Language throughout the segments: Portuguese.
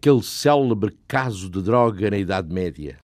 Aquele célebre caso de droga na Idade Média.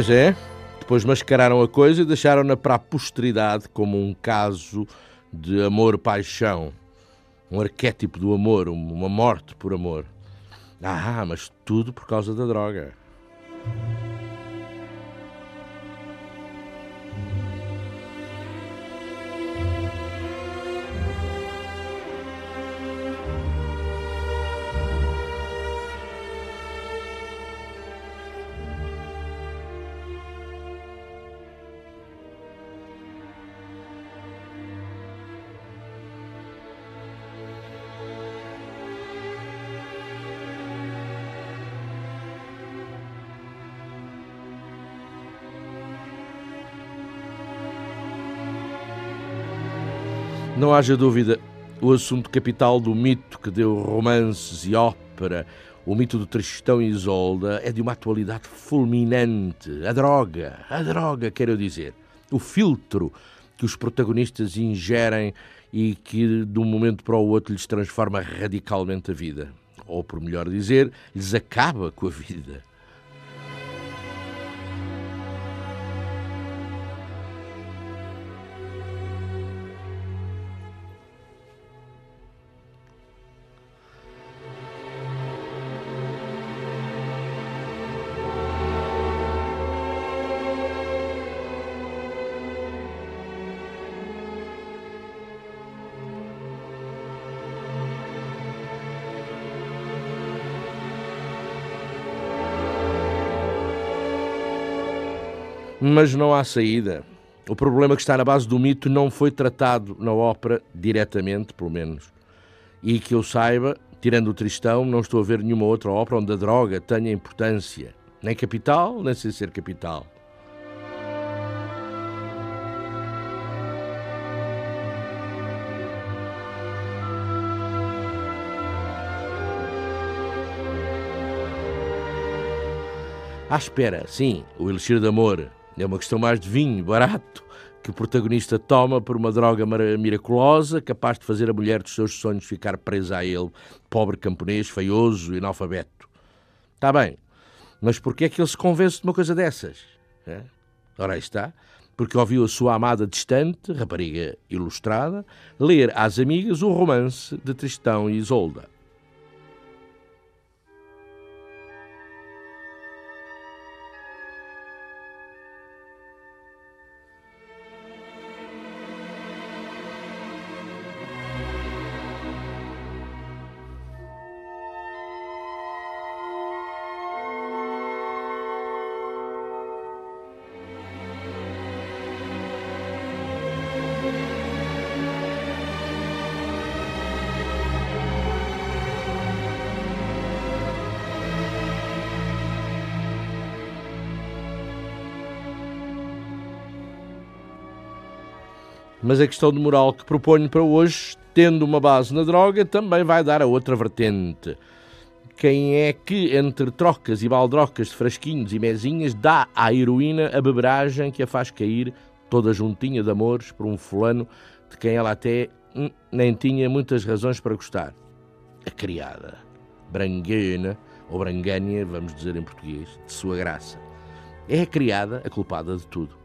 Pois é, depois mascararam a coisa e deixaram-na para a posteridade como um caso de amor-paixão, um arquétipo do amor, uma morte por amor. Ah, mas tudo por causa da droga. Não haja dúvida, o assunto capital do mito que deu romances e ópera, o mito do Tristão e Isolda, é de uma atualidade fulminante. A droga, a droga, quero dizer. O filtro que os protagonistas ingerem e que de um momento para o outro lhes transforma radicalmente a vida. Ou, por melhor dizer, lhes acaba com a vida. Mas não há saída. O problema que está na base do mito não foi tratado na ópera diretamente, pelo menos. E que eu saiba, tirando o Tristão, não estou a ver nenhuma outra ópera onde a droga tenha importância. Nem capital, nem sem ser capital. À espera, sim, o Elixir de Amor, é uma questão mais de vinho, barato, que o protagonista toma por uma droga miraculosa, capaz de fazer a mulher dos seus sonhos ficar presa a ele, pobre camponês, feioso analfabeto. Está bem, mas porquê é que ele se convence de uma coisa dessas? É? Ora, aí está, porque ouviu a sua amada distante, rapariga ilustrada, ler às amigas o romance de Tristão e Isolda. Mas a questão de moral que proponho para hoje, tendo uma base na droga, também vai dar a outra vertente. Quem é que, entre trocas e baldrocas de frasquinhos e mesinhas, dá à heroína a beberagem que a faz cair, toda juntinha de amores, por um fulano de quem ela até hum, nem tinha muitas razões para gostar? A criada. Branguena, ou Brangânia, vamos dizer em português, de sua graça. É a criada a culpada de tudo.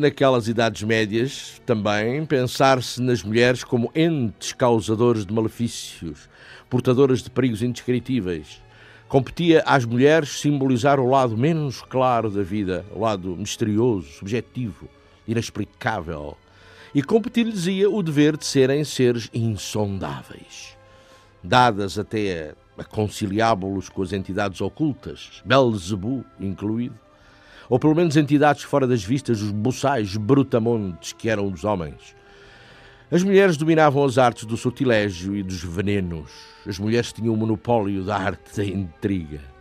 Naquelas idades médias também pensar-se nas mulheres como entes causadores de malefícios, portadoras de perigos indescritíveis. Competia às mulheres simbolizar o lado menos claro da vida, o lado misterioso, subjetivo, inexplicável. E competir-lhes ia o dever de serem seres insondáveis, dadas até a conciliábulos com as entidades ocultas, Belzebu incluído ou pelo menos entidades fora das vistas dos buçais brutamontes que eram os homens. As mulheres dominavam as artes do sortilégio e dos venenos. As mulheres tinham o monopólio da arte da intriga.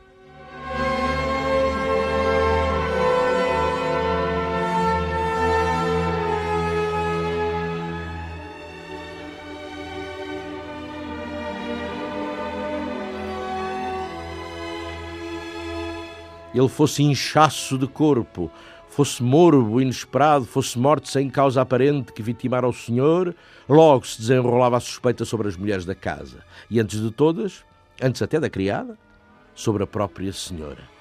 Ele fosse inchaço de corpo, fosse morbo inesperado, fosse morte sem causa aparente que vitimara o senhor, logo se desenrolava a suspeita sobre as mulheres da casa. E antes de todas, antes até da criada, sobre a própria senhora.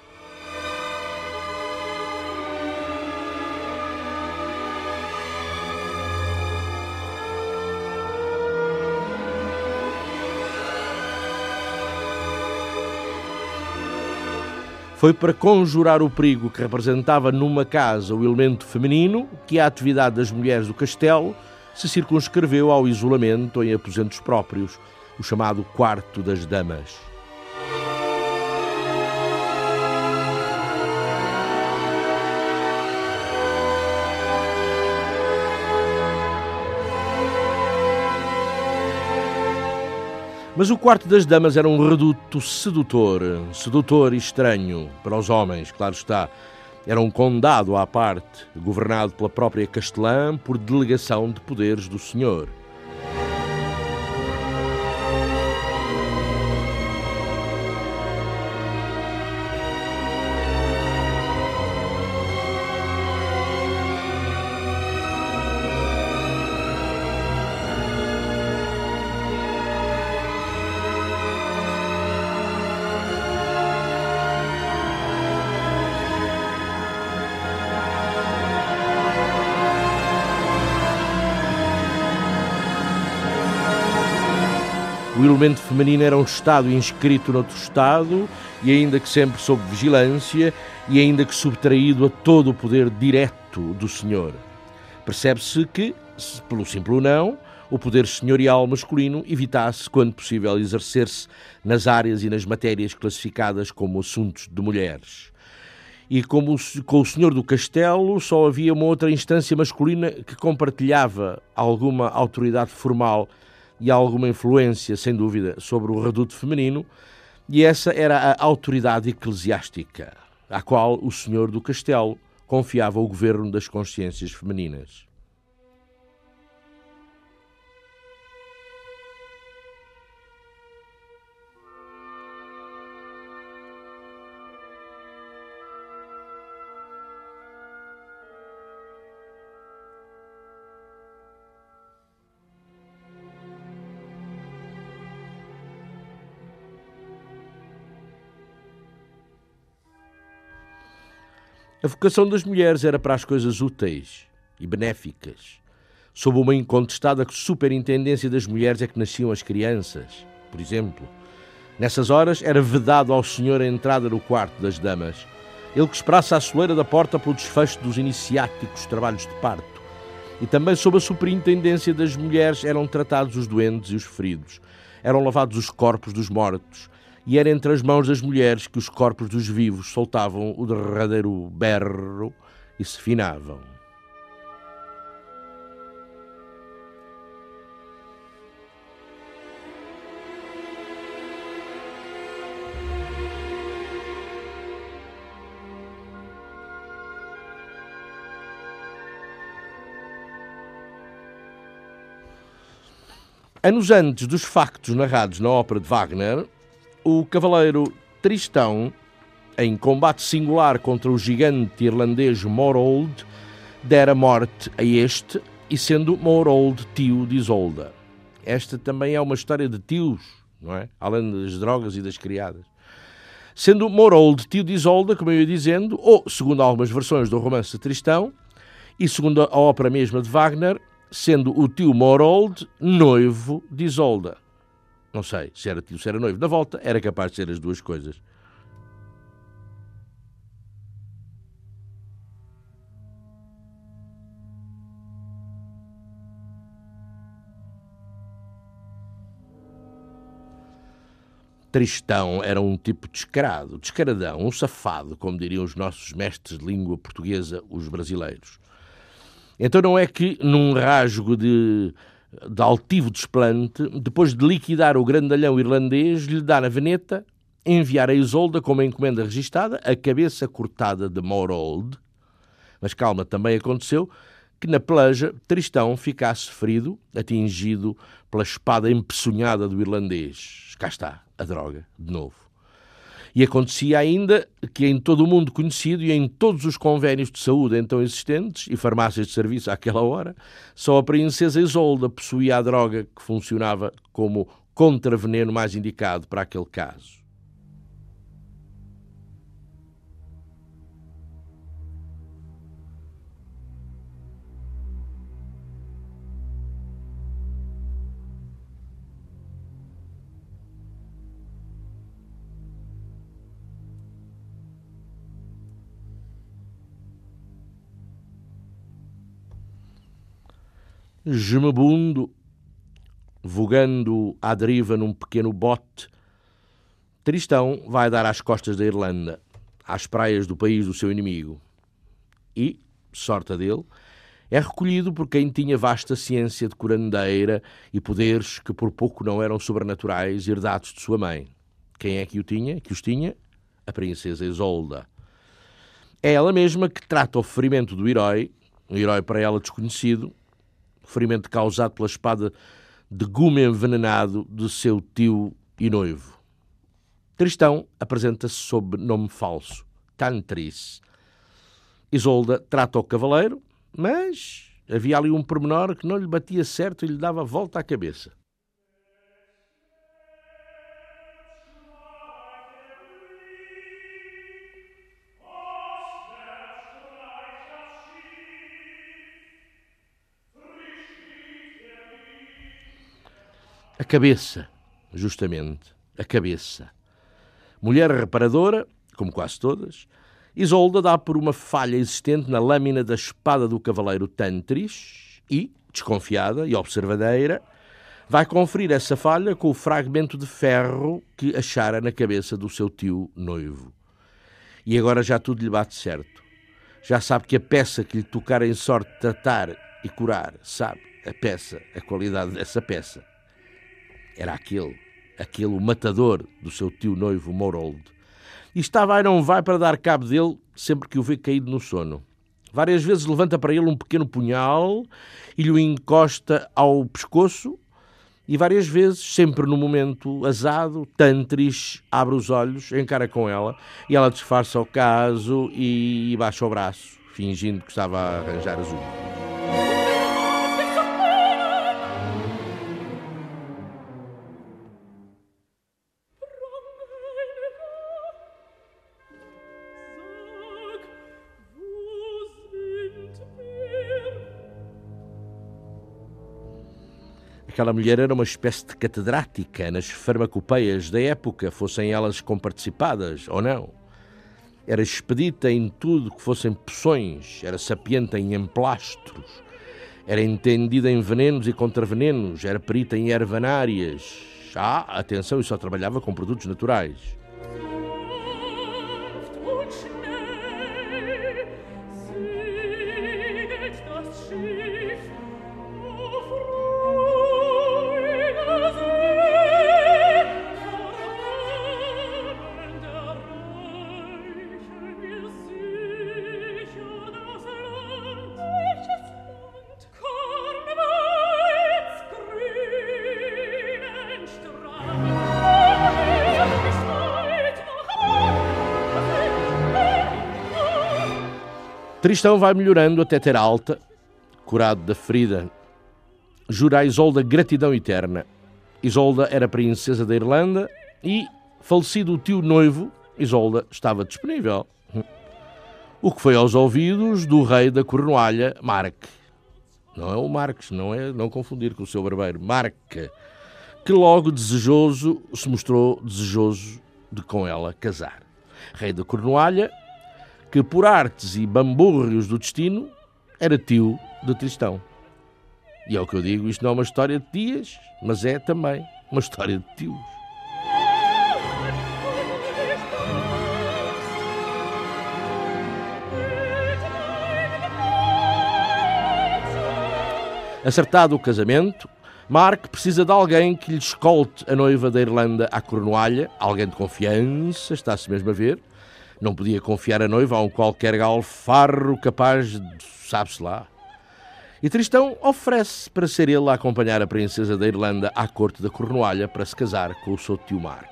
Foi para conjurar o perigo que representava numa casa o elemento feminino que a atividade das mulheres do castelo se circunscreveu ao isolamento em aposentos próprios, o chamado Quarto das Damas. Mas o quarto das damas era um reduto sedutor, sedutor e estranho para os homens, claro está. Era um condado à parte, governado pela própria castelã por delegação de poderes do senhor. O elemento feminino era um Estado inscrito noutro Estado e ainda que sempre sob vigilância e ainda que subtraído a todo o poder direto do Senhor. Percebe-se que, pelo simples não, o poder senhorial masculino evitasse, quando possível, exercer-se nas áreas e nas matérias classificadas como assuntos de mulheres. E como com o senhor do castelo só havia uma outra instância masculina que compartilhava alguma autoridade formal e alguma influência, sem dúvida, sobre o reduto feminino, e essa era a autoridade eclesiástica, à qual o senhor do castelo confiava o governo das consciências femininas. A vocação das mulheres era para as coisas úteis e benéficas. Sob uma incontestada superintendência das mulheres é que nasciam as crianças, por exemplo. Nessas horas era vedado ao senhor a entrada no quarto das damas. Ele que esperasse à soleira da porta pelo desfecho dos iniciáticos trabalhos de parto. E também sob a superintendência das mulheres eram tratados os doentes e os feridos. Eram lavados os corpos dos mortos e era entre as mãos das mulheres que os corpos dos vivos soltavam o derradeiro berro e se finavam. Anos antes dos factos narrados na ópera de Wagner, o cavaleiro Tristão, em combate singular contra o gigante irlandês Morold, dera morte a este e sendo Morold tio de Isolda. Esta também é uma história de tios, não é? Além das drogas e das criadas. Sendo Morold tio de Isolda, como eu ia dizendo, ou, segundo algumas versões do romance de Tristão, e segundo a ópera mesma de Wagner, sendo o tio Morold noivo de Isolda. Não sei se era tio, se era noivo. Na volta, era capaz de ser as duas coisas. Tristão era um tipo descarado, descaradão, um safado, como diriam os nossos mestres de língua portuguesa, os brasileiros. Então não é que, num rasgo de de altivo desplante, depois de liquidar o grandalhão irlandês, lhe dar a veneta, enviar a Isolda com uma encomenda registada, a cabeça cortada de Morold. Mas calma, também aconteceu que na peleja Tristão ficasse ferido, atingido pela espada empeçonhada do irlandês. Cá está, a droga, de novo. E acontecia ainda que em todo o mundo conhecido e em todos os convénios de saúde então existentes e farmácias de serviço àquela hora, só a princesa Isolda possuía a droga que funcionava como contraveneno mais indicado para aquele caso. Gemebundo, vogando à deriva num pequeno bote, Tristão vai dar às costas da Irlanda, às praias do país do seu inimigo. E, sorte dele, é recolhido por quem tinha vasta ciência de curandeira e poderes que por pouco não eram sobrenaturais herdados de sua mãe. Quem é que o tinha? Que os tinha? A princesa Isolda. É ela mesma que trata o ferimento do herói, um herói para ela desconhecido, ferimento causado pela espada de gume envenenado de seu tio e noivo. Tristão apresenta-se sob nome falso, Tantris. Isolda trata o cavaleiro, mas havia ali um pormenor que não lhe batia certo e lhe dava volta à cabeça. Cabeça, justamente, a cabeça. Mulher reparadora, como quase todas, Isolda dá por uma falha existente na lâmina da espada do cavaleiro Tantris e, desconfiada e observadeira, vai conferir essa falha com o fragmento de ferro que achara na cabeça do seu tio noivo. E agora já tudo lhe bate certo. Já sabe que a peça que lhe tocar em sorte tratar e curar, sabe, a peça, a qualidade dessa peça. Era aquele, aquele matador do seu tio noivo Morold. E estava não vai para dar cabo dele sempre que o vê caído no sono. Várias vezes levanta para ele um pequeno punhal e lhe encosta ao pescoço e várias vezes, sempre no momento azado, Tantris abre os olhos, encara com ela e ela disfarça o caso e baixa o braço, fingindo que estava a arranjar as unhas. Aquela mulher era uma espécie de catedrática nas farmacopeias da época, fossem elas comparticipadas ou não. Era expedita em tudo que fossem poções, era sapiente em emplastros, era entendida em venenos e contravenenos, era perita em ervanárias. Ah, atenção, e só trabalhava com produtos naturais. Tristão vai melhorando até ter alta, curado da ferida. Jura a Isolda gratidão eterna. Isolda era princesa da Irlanda e, falecido o tio noivo, Isolda estava disponível. O que foi aos ouvidos do rei da Cornualha, Mark. Não é o Marques, não é não confundir com o seu barbeiro, Mark, que logo desejoso se mostrou desejoso de com ela casar. Rei da Cornualha, que por artes e bambúrrios do destino era tio de Tristão. E é o que eu digo, isto não é uma história de tias, mas é também uma história de tios. Acertado o casamento, Mark precisa de alguém que lhe escolte a noiva da Irlanda à Cornualha, alguém de confiança, está-se mesmo a ver, não podia confiar a noiva a um qualquer galfarro capaz de. sabe-se lá. E Tristão oferece para ser ele a acompanhar a princesa da Irlanda à corte da Cornualha para se casar com o seu tio Mark.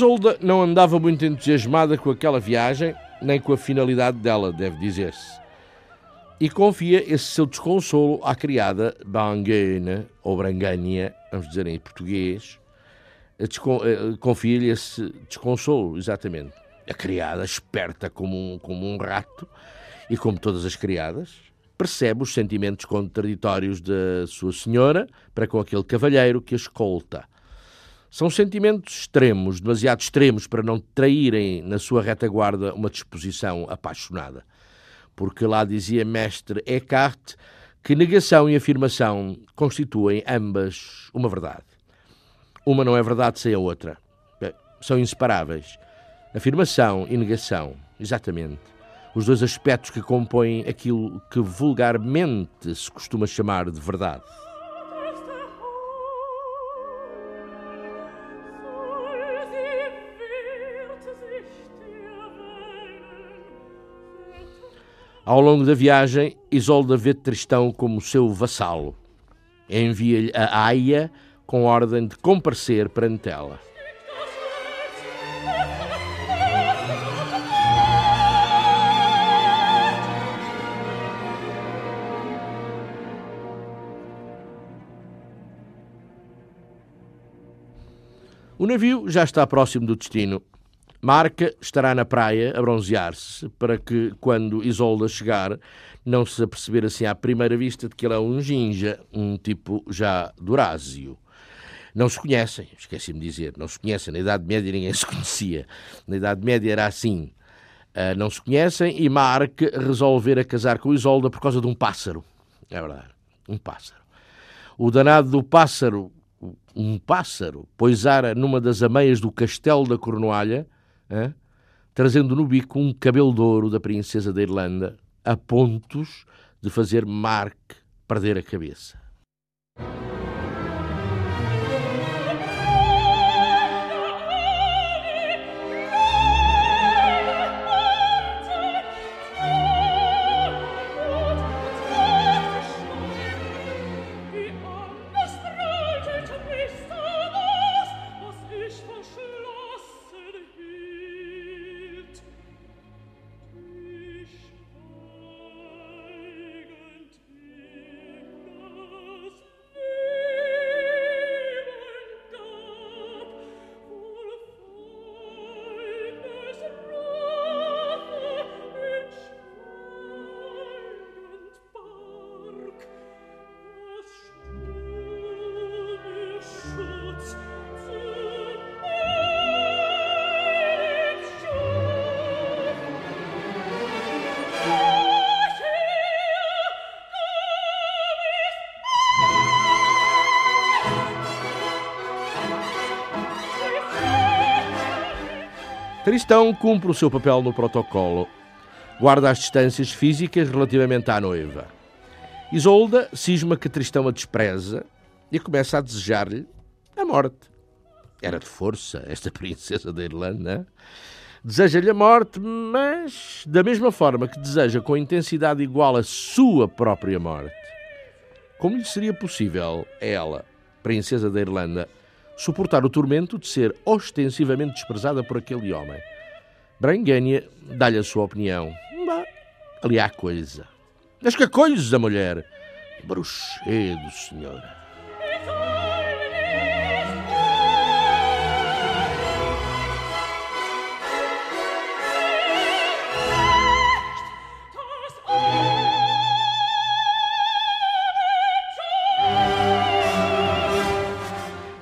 Isolda não andava muito entusiasmada com aquela viagem, nem com a finalidade dela, deve dizer-se. E confia esse seu desconsolo à criada Banguena, ou Branganha, vamos dizer em português. Eh, confia-lhe esse desconsolo, exatamente. A criada, esperta como um, como um rato, e como todas as criadas, percebe os sentimentos contraditórios da sua senhora para com aquele cavalheiro que a escolta são sentimentos extremos, demasiado extremos para não traírem na sua retaguarda uma disposição apaixonada. Porque lá dizia mestre Eckhart que negação e afirmação constituem ambas uma verdade. Uma não é verdade sem a outra. são inseparáveis. Afirmação e negação, exatamente. Os dois aspectos que compõem aquilo que vulgarmente se costuma chamar de verdade. Ao longo da viagem, Isolda vê Tristão como seu vassalo. Envia-lhe a Aia com ordem de comparecer perante ela. O navio já está próximo do destino. Marca estará na praia a bronzear-se para que, quando Isolda chegar, não se aperceber assim à primeira vista de que ele é um ginja, um tipo já durásio. Não se conhecem, esqueci-me de dizer, não se conhecem. Na Idade Média ninguém se conhecia. Na Idade Média era assim. Uh, não se conhecem e Mark a casar com Isolda por causa de um pássaro. É verdade, um pássaro. O danado do pássaro, um pássaro, poisara numa das ameias do castelo da Cornualha, hein? trazendo no bico um cabelo de ouro da princesa da Irlanda, a pontos de fazer Mark perder a cabeça. Tristão cumpre o seu papel no protocolo. Guarda as distâncias físicas relativamente à noiva. Isolda cisma que Tristão a despreza e começa a desejar-lhe a morte. Era de força esta princesa da Irlanda. Deseja-lhe a morte, mas da mesma forma que deseja com intensidade igual a sua própria morte. Como lhe seria possível a ela, princesa da Irlanda, suportar o tormento de ser ostensivamente desprezada por aquele homem. Brangânia dá-lhe a sua opinião. Bah, ali há coisa. Mas que coisa, mulher? Bruxedo, senhora.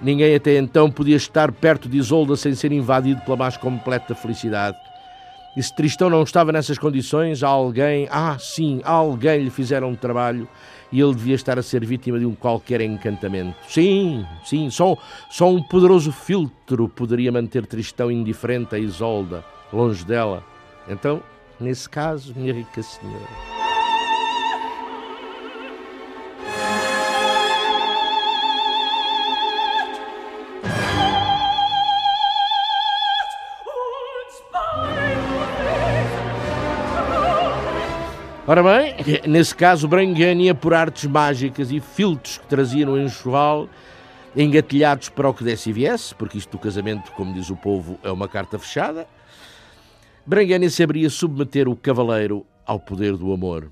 Ninguém até então podia estar perto de Isolda sem ser invadido pela mais completa felicidade. E se Tristão não estava nessas condições, alguém, ah, sim, alguém lhe fizeram um trabalho e ele devia estar a ser vítima de um qualquer encantamento. Sim, sim, só, só um poderoso filtro poderia manter Tristão indiferente a Isolda, longe dela. Então, nesse caso, minha rica senhora. Ora bem, nesse caso, Brangânia, por artes mágicas e filtros que trazia no enxoval, engatilhados para o que desse e viesse, porque isto do casamento, como diz o povo, é uma carta fechada, Brangânia saberia submeter o cavaleiro ao poder do amor.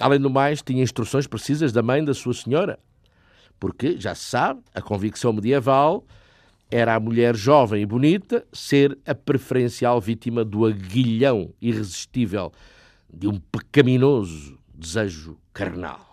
Além do mais, tinha instruções precisas da mãe da sua senhora, porque, já se sabe, a convicção medieval era a mulher jovem e bonita ser a preferencial vítima do aguilhão irresistível de um pecaminoso desejo carnal.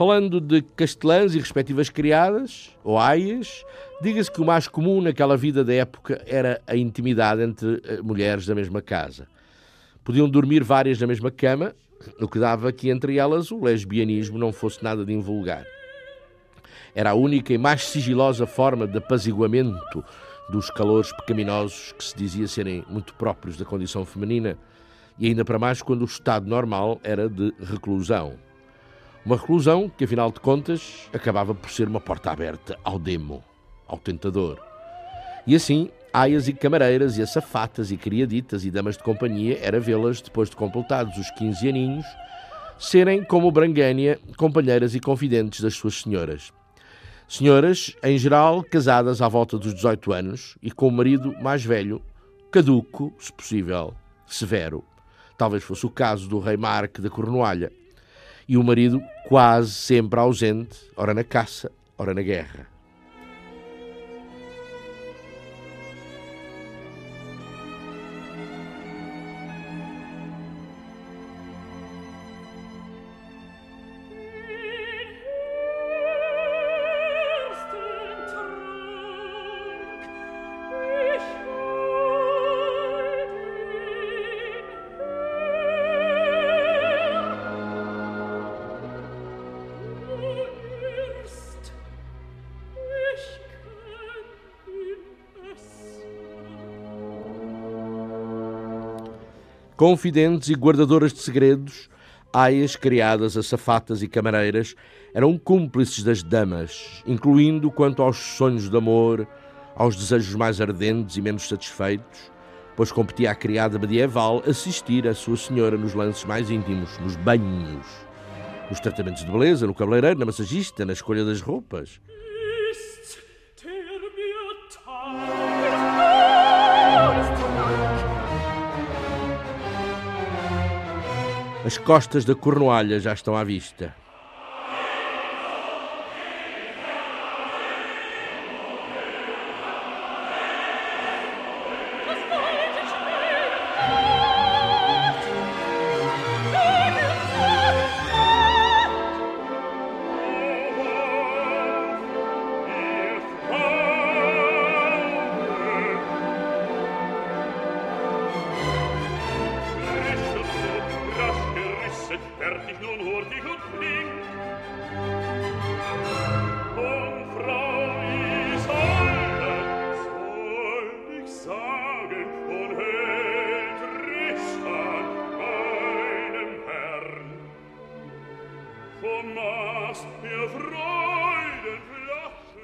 Falando de castelãs e respectivas criadas, ou aias, diga-se que o mais comum naquela vida da época era a intimidade entre eh, mulheres da mesma casa. Podiam dormir várias na mesma cama, o que dava que entre elas o lesbianismo não fosse nada de invulgar. Era a única e mais sigilosa forma de apaziguamento dos calores pecaminosos que se dizia serem muito próprios da condição feminina, e ainda para mais quando o estado normal era de reclusão. Uma reclusão que, afinal de contas, acabava por ser uma porta aberta ao demo, ao tentador. E assim, aias e camareiras e açafatas e criaditas e damas de companhia era vê-las, depois de completados os 15 aninhos, serem, como Brangânia, companheiras e confidentes das suas senhoras. Senhoras, em geral, casadas à volta dos 18 anos e com o marido mais velho, caduco, se possível, severo. Talvez fosse o caso do rei Marque da Cornualha, e o marido quase sempre ausente, ora na caça, ora na guerra. Confidentes e guardadoras de segredos, aias criadas a safatas e camareiras, eram cúmplices das damas, incluindo quanto aos sonhos de amor, aos desejos mais ardentes e menos satisfeitos, pois competia a criada medieval assistir a sua senhora nos lances mais íntimos, nos banhos, nos tratamentos de beleza, no cabeleireiro, na massagista, na escolha das roupas. As costas da Cornualha já estão à vista.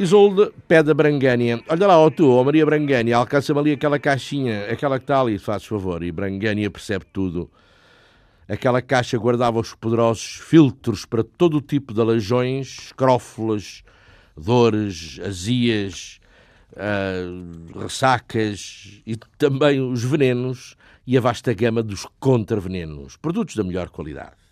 Isolde pede a Brangânia. Olha lá, ó tu, ó Maria Brangânia, alcança-me ali aquela caixinha, aquela que está ali, faz favor. E Brangânia percebe tudo. Aquela caixa guardava os poderosos filtros para todo o tipo de aleijões, crófulas, dores, azias, uh, ressacas e também os venenos e a vasta gama dos contravenenos, produtos da melhor qualidade.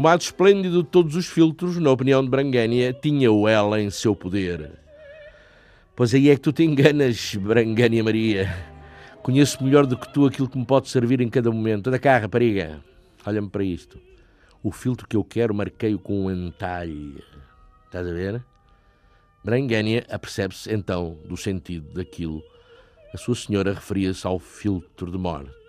O mais esplêndido de todos os filtros, na opinião de Brangânia, tinha-o ela em seu poder. Pois aí é que tu te enganas, Brangânia Maria. Conheço melhor do que tu aquilo que me pode servir em cada momento. Anda cá, rapariga. Olha-me para isto. O filtro que eu quero marquei-o com um entalhe. Estás a ver? Brangânia apercebe-se então do sentido daquilo. A sua senhora referia-se ao filtro de morte.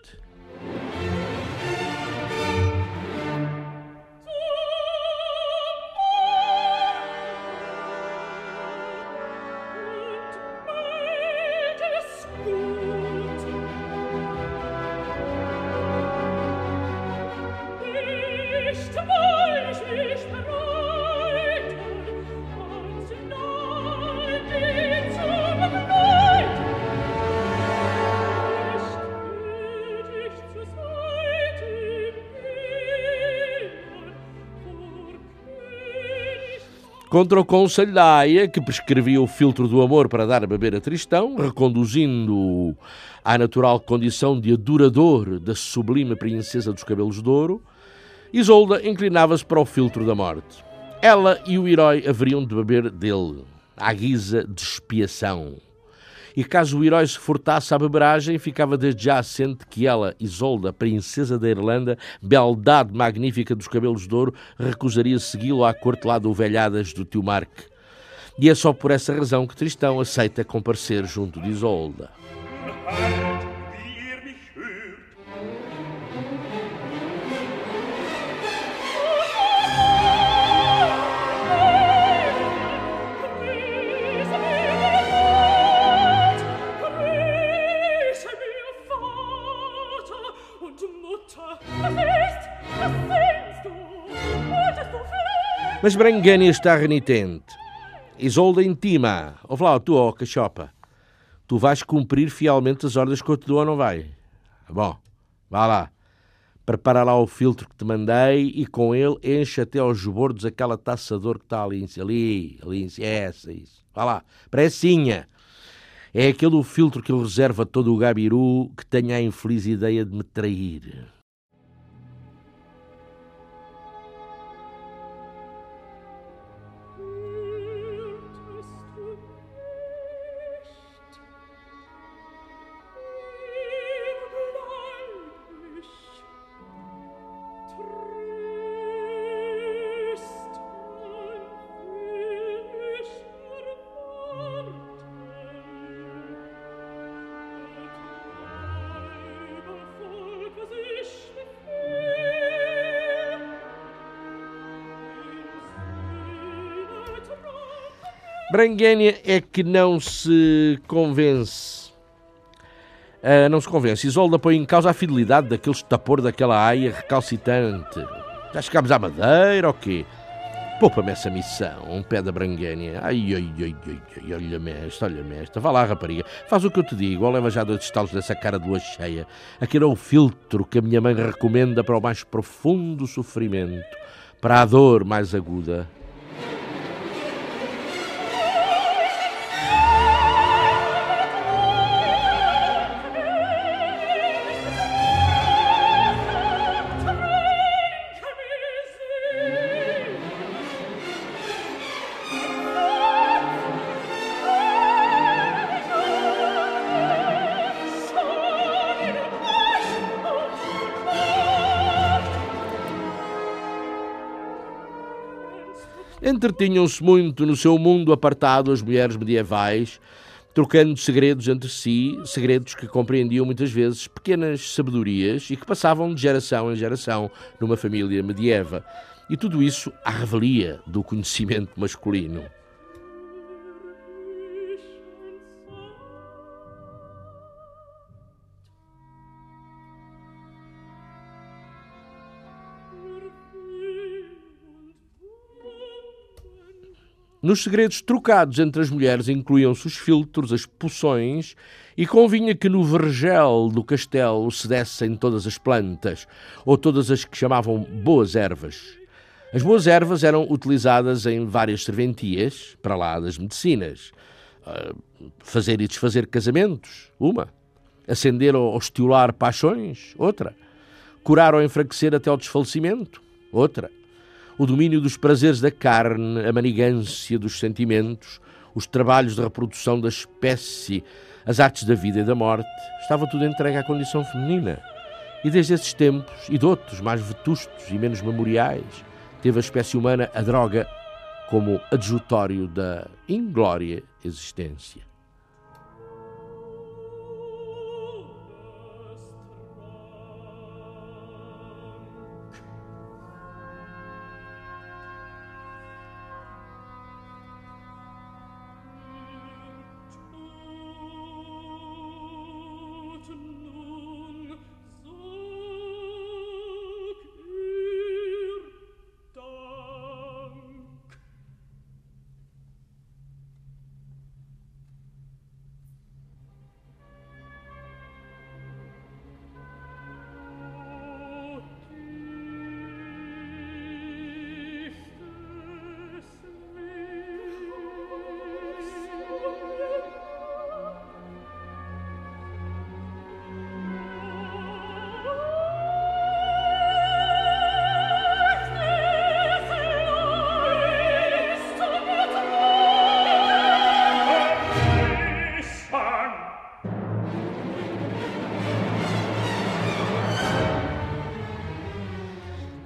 Contra o Conselho da Haia, que prescrevia o filtro do amor para dar a beber a Tristão, reconduzindo-o à natural condição de adorador da sublime princesa dos cabelos de ouro, Isolda inclinava-se para o filtro da morte. Ela e o herói haveriam de beber dele, à guisa de expiação. E caso o herói se furtasse à beberagem, ficava desde já assente que ela, Isolda, princesa da Irlanda, beldade magnífica dos cabelos de ouro, recusaria segui-lo à corte lá do Velhadas do tio Marque. E é só por essa razão que Tristão aceita comparecer junto de Isolda. Mas Brangânia está renitente. Isolda intima. Ouve lá, tu, ó, cachopa. Tu vais cumprir fielmente as ordens que eu te dou ou não vai? Bom, vá lá. Prepara lá o filtro que te mandei e com ele enche até aos bordos aquela taça que está ali, ali, ali, essa, isso. Vá lá, pressinha. É aquele o filtro que ele reserva a todo o gabiru que tenha a infeliz ideia de me trair. Branguénia é que não se convence. Uh, não se convence. Isolda põe em causa a fidelidade daquele estapor daquela aia recalcitante. Já chegámos à madeira ou quê? Poupa-me essa missão, um pé da Branguénia. Ai, ai, ai, ai, ai olha-me esta, olha-me esta. Vá lá, rapariga, faz o que eu te digo, ou leva já dois estalos dessa cara de lua cheia. Aquele é o filtro que a minha mãe recomenda para o mais profundo sofrimento, para a dor mais aguda. Entretinham-se muito no seu mundo apartado as mulheres medievais, trocando segredos entre si, segredos que compreendiam muitas vezes pequenas sabedorias e que passavam de geração em geração numa família medieva. E tudo isso à revelia do conhecimento masculino. Nos segredos trocados entre as mulheres incluíam-se os filtros, as poções, e convinha que no vergel do castelo se dessem todas as plantas, ou todas as que chamavam boas ervas. As boas ervas eram utilizadas em várias serventias, para lá das medicinas. Uh, fazer e desfazer casamentos, uma. Acender ou estimular paixões, outra. Curar ou enfraquecer até ao desfalecimento, outra o domínio dos prazeres da carne, a manigância dos sentimentos, os trabalhos de reprodução da espécie, as artes da vida e da morte, estava tudo entregue à condição feminina. E desde esses tempos, e de outros mais vetustos e menos memoriais, teve a espécie humana a droga como adjutório da inglória existência.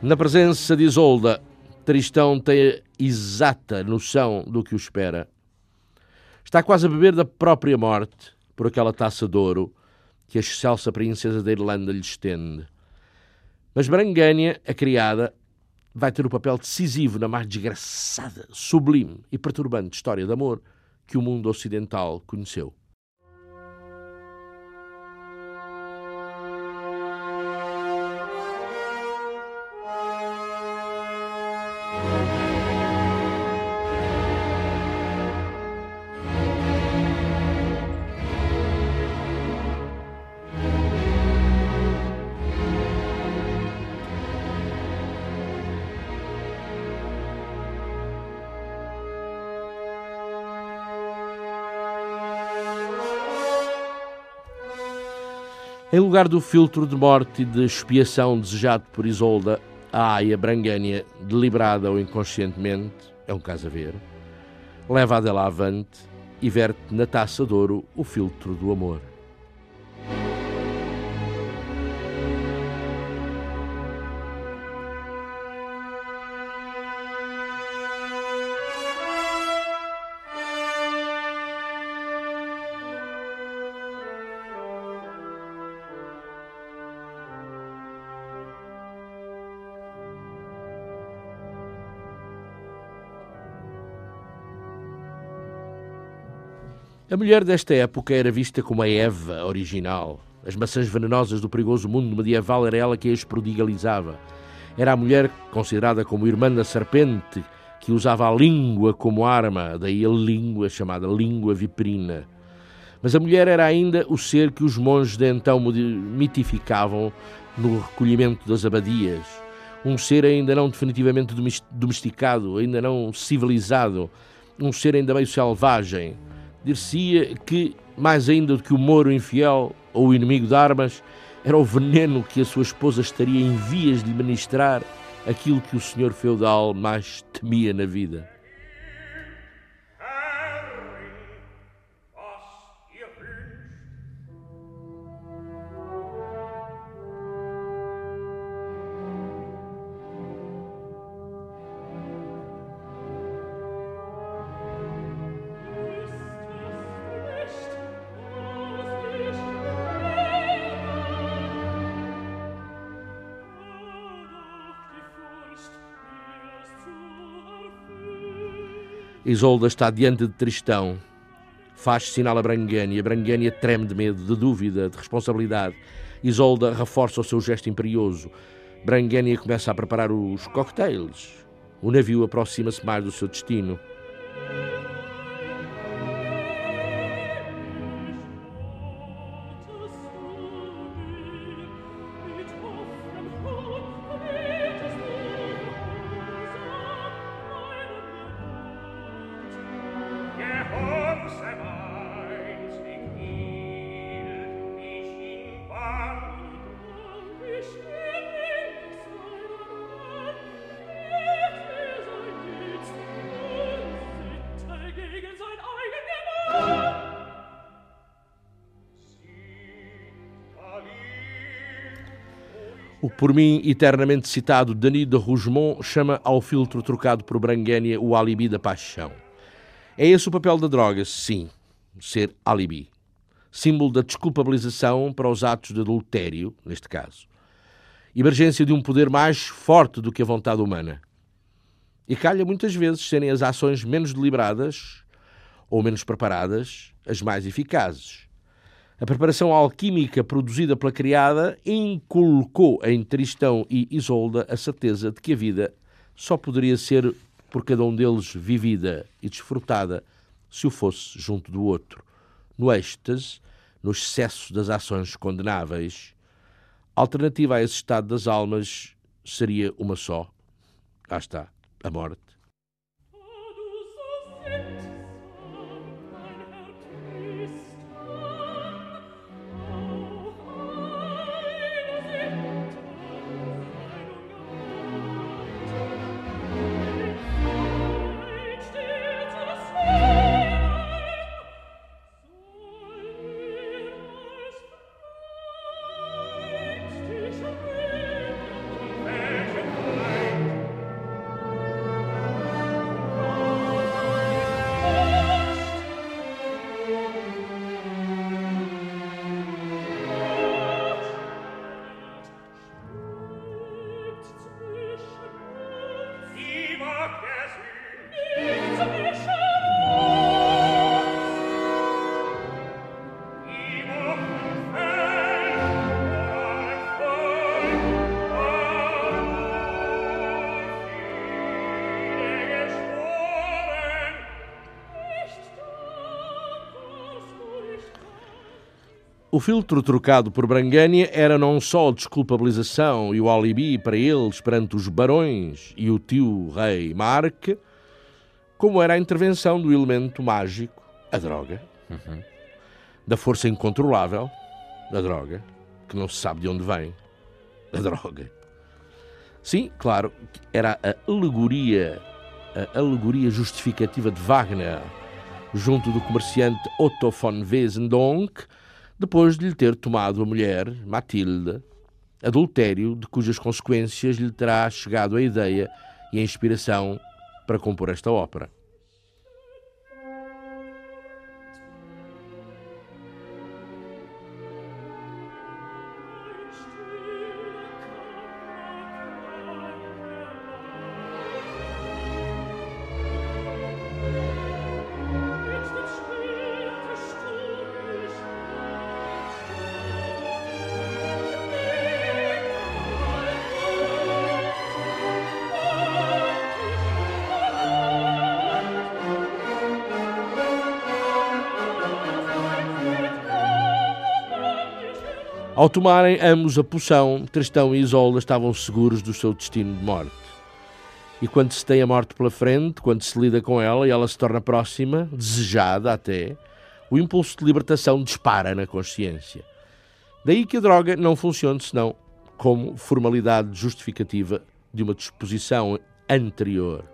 Na presença de Isolda, Tristão tem exata noção do que o espera. Está quase a beber da própria morte por aquela taça de ouro que a excelsa princesa da Irlanda lhe estende. Mas Brangânia, a criada, vai ter o papel decisivo na mais desgraçada, sublime e perturbante história de amor que o mundo ocidental conheceu. Em lugar do filtro de morte e de expiação desejado por Isolda, a aia Brangânia, deliberada ou inconscientemente, é um caso a ver, leva a dela avante e verte na taça de ouro o filtro do amor. A mulher desta época era vista como a Eva original. As maçãs venenosas do perigoso mundo medieval era ela que as prodigalizava. Era a mulher considerada como irmã da serpente, que usava a língua como arma, daí a língua chamada língua viperina. Mas a mulher era ainda o ser que os monges de então mitificavam no recolhimento das abadias. Um ser ainda não definitivamente domesticado, ainda não civilizado, um ser ainda meio selvagem dir-se-ia que, mais ainda do que o moro infiel ou o inimigo de armas, era o veneno que a sua esposa estaria em vias de ministrar aquilo que o senhor feudal mais temia na vida. Isolda está diante de Tristão. Faz sinal a Brangânia. Brangânia treme de medo, de dúvida, de responsabilidade. Isolda reforça o seu gesto imperioso. Brangânia começa a preparar os cocktails. O navio aproxima-se mais do seu destino. Por mim eternamente citado Denis de Rougemont chama ao filtro trocado por Branguénia o alibi da paixão. É esse o papel da droga, sim, ser alibi. Símbolo da desculpabilização para os atos de adultério, neste caso. Emergência de um poder mais forte do que a vontade humana. E calha muitas vezes serem as ações menos deliberadas ou menos preparadas as mais eficazes. A preparação alquímica produzida pela criada inculcou em Tristão e Isolda a certeza de que a vida só poderia ser por cada um deles vivida e desfrutada se o fosse junto do outro, no êxtase, no excesso das ações condenáveis. A alternativa a esse estado das almas seria uma só. Cá está, a morte. O filtro trocado por Brangânia era não só a desculpabilização e o alibi para eles perante os barões e o tio rei Marque, como era a intervenção do elemento mágico, a droga, uhum. da força incontrolável, da droga, que não se sabe de onde vem, a droga. Sim, claro, era a alegoria, a alegoria justificativa de Wagner, junto do comerciante Otto von Wesendonck, depois de lhe ter tomado a mulher, Matilde, adultério de cujas consequências lhe terá chegado a ideia e a inspiração para compor esta ópera. Ao tomarem ambos a poção, Tristão e Isolda estavam seguros do seu destino de morte. E quando se tem a morte pela frente, quando se lida com ela e ela se torna próxima, desejada até, o impulso de libertação dispara na consciência. Daí que a droga não funcione senão como formalidade justificativa de uma disposição anterior.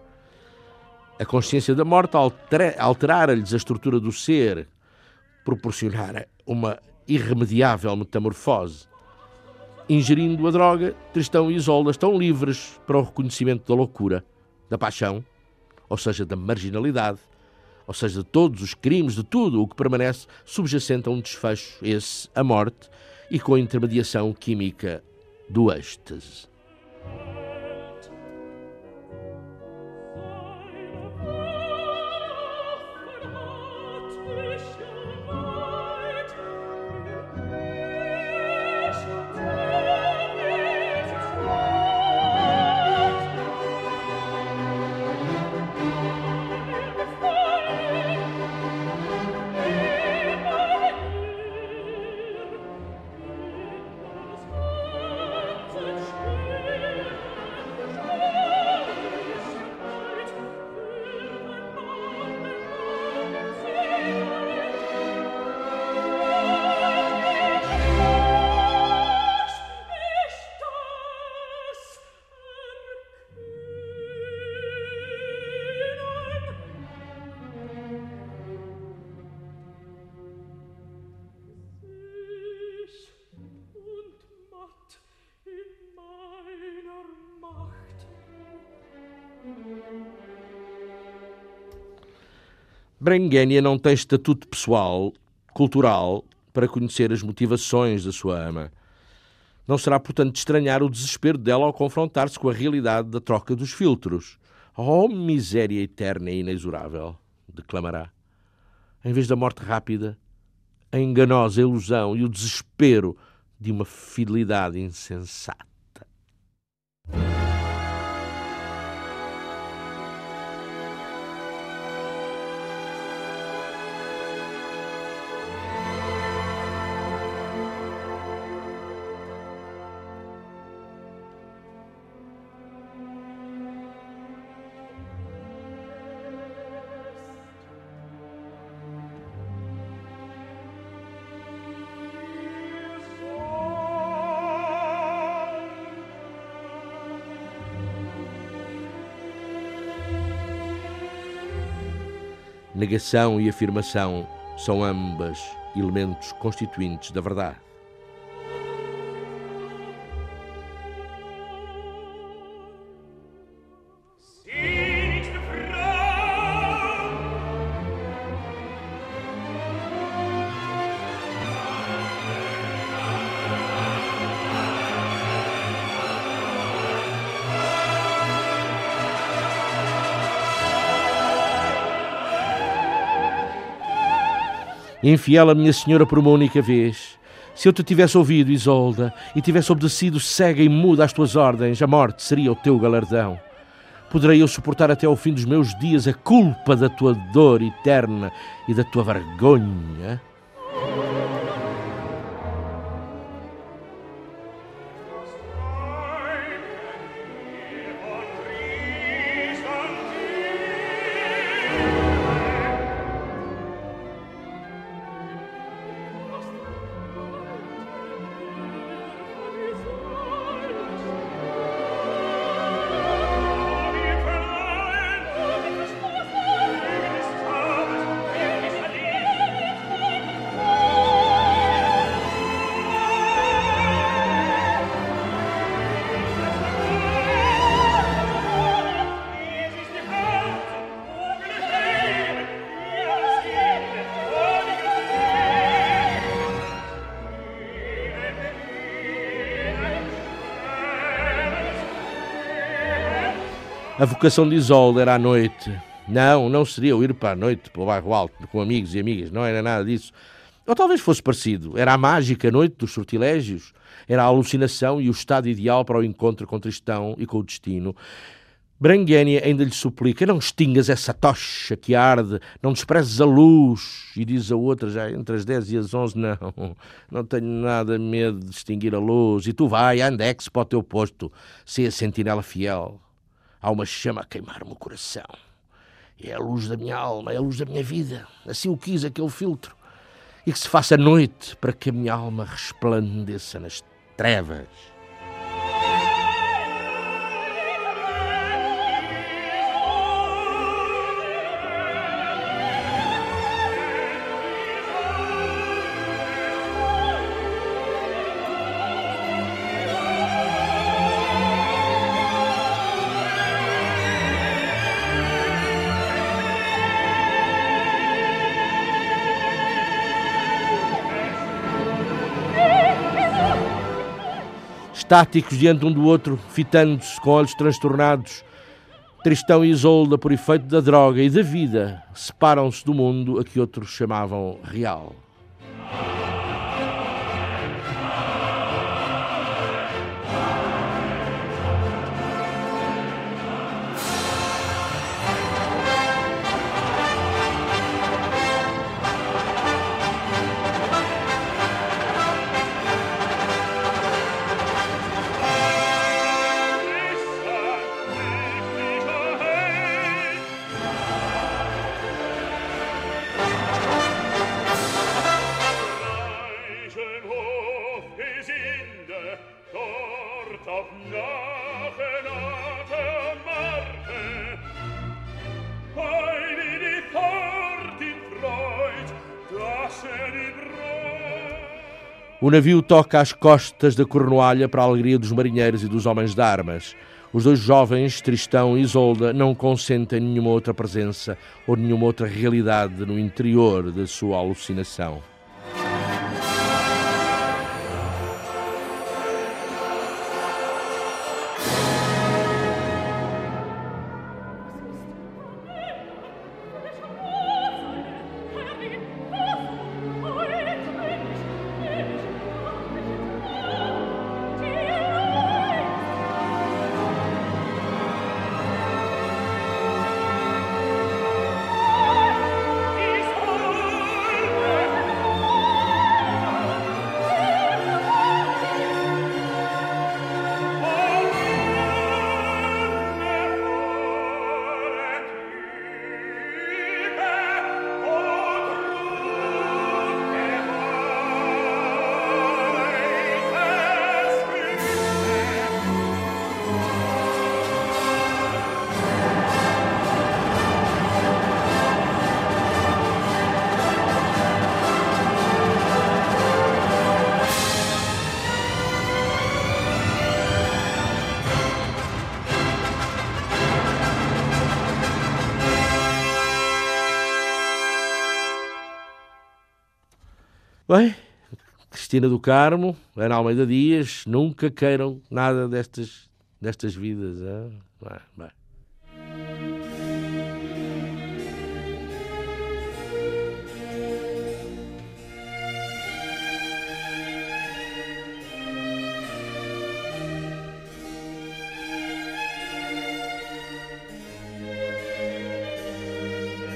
A consciência da morte alterara-lhes a estrutura do ser, proporcionara uma irremediável metamorfose. Ingerindo a droga, Tristão e Isolda estão livres para o reconhecimento da loucura, da paixão, ou seja, da marginalidade, ou seja, de todos os crimes, de tudo o que permanece subjacente a um desfecho, esse, a morte, e com a intermediação química do êxtase. Brangénia não tem estatuto pessoal, cultural, para conhecer as motivações da sua ama. Não será, portanto, de estranhar o desespero dela ao confrontar-se com a realidade da troca dos filtros. Oh, miséria eterna e inexorável! declamará. Em vez da morte rápida, a enganosa ilusão e o desespero de uma fidelidade insensata. Negação e afirmação são ambas elementos constituintes da verdade. Infiel a minha senhora por uma única vez. Se eu te tivesse ouvido, Isolda, e tivesse obedecido cega e muda às tuas ordens, a morte seria o teu galardão. Poderei eu suportar até ao fim dos meus dias a culpa da tua dor eterna e da tua vergonha? A vocação de Isolda era à noite. Não, não seria o ir para a noite, para o bairro alto, com amigos e amigas, não era nada disso. Ou talvez fosse parecido. Era a mágica noite dos sortilégios, era a alucinação e o estado ideal para o encontro com Tristão e com o destino. Branguénia ainda lhe suplica: não extingas essa tocha que arde, não desprezes a luz. E diz a outra, já entre as 10 e as 11, não, não tenho nada medo de extinguir a luz. E tu vai, andex para o teu posto, se a sentinela fiel. Há uma chama a queimar-me o coração. É a luz da minha alma, é a luz da minha vida. Assim o quis aquele filtro. E que se faça noite para que a minha alma resplandeça nas trevas. Estáticos diante um do outro, fitando-se com olhos transtornados. Tristão e Isolda, por efeito da droga e da vida, separam-se do mundo a que outros chamavam real. O navio toca às costas da Cornualha para a alegria dos marinheiros e dos homens de armas. Os dois jovens, Tristão e Isolda, não consentem nenhuma outra presença ou nenhuma outra realidade no interior da sua alucinação. Cristina do Carmo, Ana Almeida Dias, nunca queiram nada destas, destas vidas.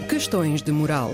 Questões de moral.